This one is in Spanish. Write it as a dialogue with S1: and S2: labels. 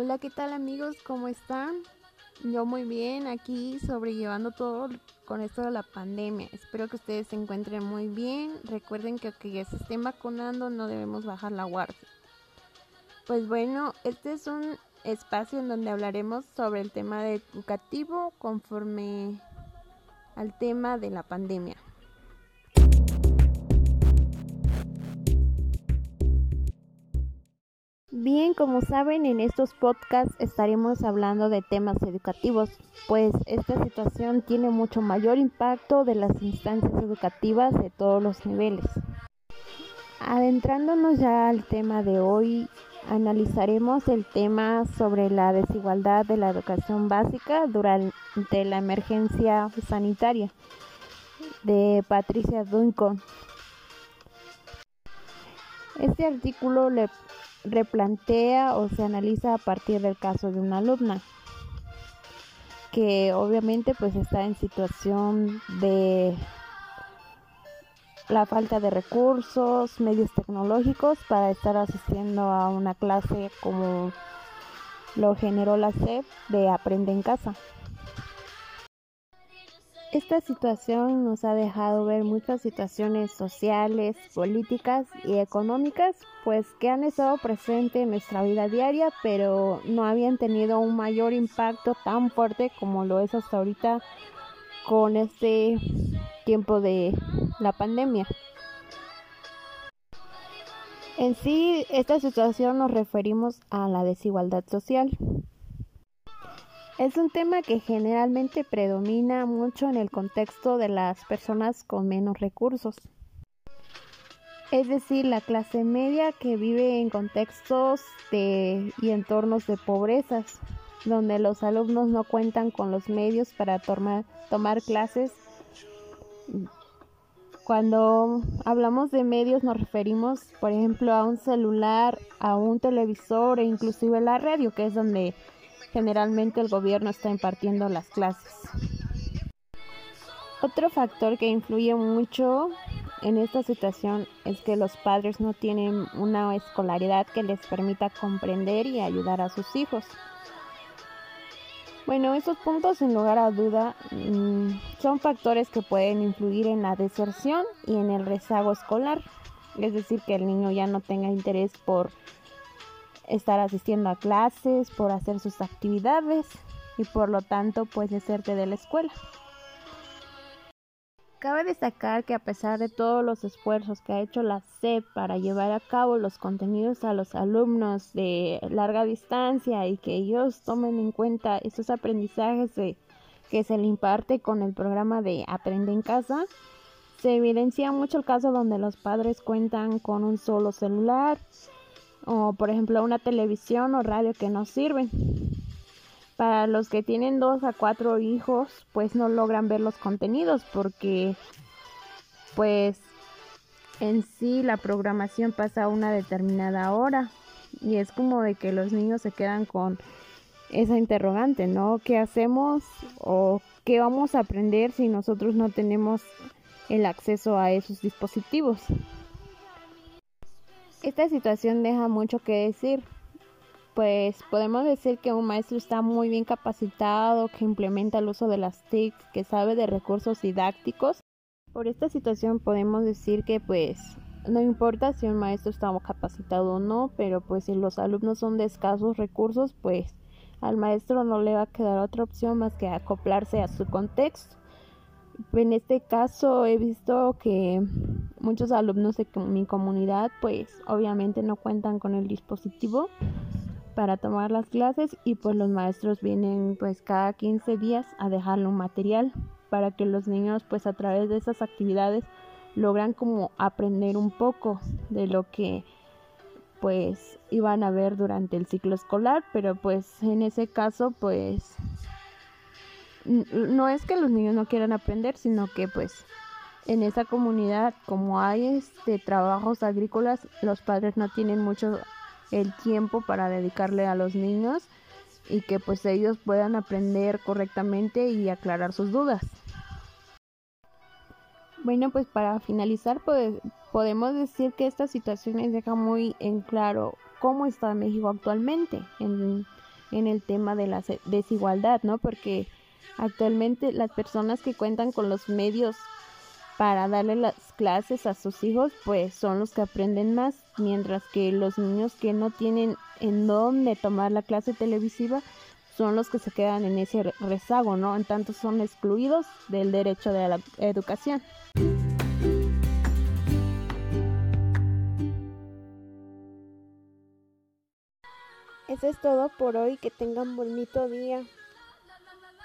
S1: Hola, ¿qué tal amigos? ¿Cómo están? Yo muy bien, aquí sobrellevando todo con esto de la pandemia. Espero que ustedes se encuentren muy bien. Recuerden que aunque ya se estén vacunando, no debemos bajar la guardia. Pues bueno, este es un espacio en donde hablaremos sobre el tema educativo conforme al tema de la pandemia. Bien, como saben, en estos podcasts estaremos hablando de temas educativos, pues esta situación tiene mucho mayor impacto de las instancias educativas de todos los niveles. Adentrándonos ya al tema de hoy, analizaremos el tema sobre la desigualdad de la educación básica durante la emergencia sanitaria de Patricia Duncan. Este artículo le replantea o se analiza a partir del caso de una alumna que obviamente pues está en situación de la falta de recursos, medios tecnológicos para estar asistiendo a una clase como lo generó la SEP de Aprende en casa. Esta situación nos ha dejado ver muchas situaciones sociales, políticas y económicas, pues que han estado presentes en nuestra vida diaria, pero no habían tenido un mayor impacto tan fuerte como lo es hasta ahorita con este tiempo de la pandemia. En sí, esta situación nos referimos a la desigualdad social. Es un tema que generalmente predomina mucho en el contexto de las personas con menos recursos. Es decir, la clase media que vive en contextos de, y entornos de pobrezas, donde los alumnos no cuentan con los medios para tomar, tomar clases. Cuando hablamos de medios nos referimos, por ejemplo, a un celular, a un televisor e inclusive la radio, que es donde generalmente el gobierno está impartiendo las clases. Otro factor que influye mucho en esta situación es que los padres no tienen una escolaridad que les permita comprender y ayudar a sus hijos. Bueno, estos puntos sin lugar a duda mm, son factores que pueden influir en la deserción y en el rezago escolar, es decir, que el niño ya no tenga interés por estar asistiendo a clases, por hacer sus actividades y por lo tanto pues deserte de la escuela. Cabe destacar que a pesar de todos los esfuerzos que ha hecho la SEP para llevar a cabo los contenidos a los alumnos de larga distancia y que ellos tomen en cuenta estos aprendizajes que se le imparte con el programa de Aprende en casa, se evidencia mucho el caso donde los padres cuentan con un solo celular, o por ejemplo una televisión o radio que no sirven. Para los que tienen dos a cuatro hijos, pues no logran ver los contenidos porque pues en sí la programación pasa a una determinada hora y es como de que los niños se quedan con esa interrogante, ¿no? ¿Qué hacemos o qué vamos a aprender si nosotros no tenemos el acceso a esos dispositivos? Esta situación deja mucho que decir, pues podemos decir que un maestro está muy bien capacitado, que implementa el uso de las TIC, que sabe de recursos didácticos. Por esta situación podemos decir que pues no importa si un maestro está capacitado o no, pero pues si los alumnos son de escasos recursos, pues al maestro no le va a quedar otra opción más que acoplarse a su contexto. En este caso he visto que muchos alumnos de mi comunidad pues obviamente no cuentan con el dispositivo para tomar las clases y pues los maestros vienen pues cada 15 días a dejarle un material para que los niños pues a través de esas actividades logran como aprender un poco de lo que pues iban a ver durante el ciclo escolar pero pues en ese caso pues no es que los niños no quieran aprender sino que pues en esa comunidad, como hay este, trabajos agrícolas, los padres no tienen mucho el tiempo para dedicarle a los niños y que pues ellos puedan aprender correctamente y aclarar sus dudas. Bueno, pues para finalizar pues, podemos decir que esta situación deja muy en claro cómo está México actualmente en en el tema de la desigualdad, ¿no? Porque actualmente las personas que cuentan con los medios para darle las clases a sus hijos, pues son los que aprenden más, mientras que los niños que no tienen en dónde tomar la clase televisiva son los que se quedan en ese rezago, ¿no? En tanto son excluidos del derecho de la educación.
S2: Eso es todo por hoy, que tengan bonito día.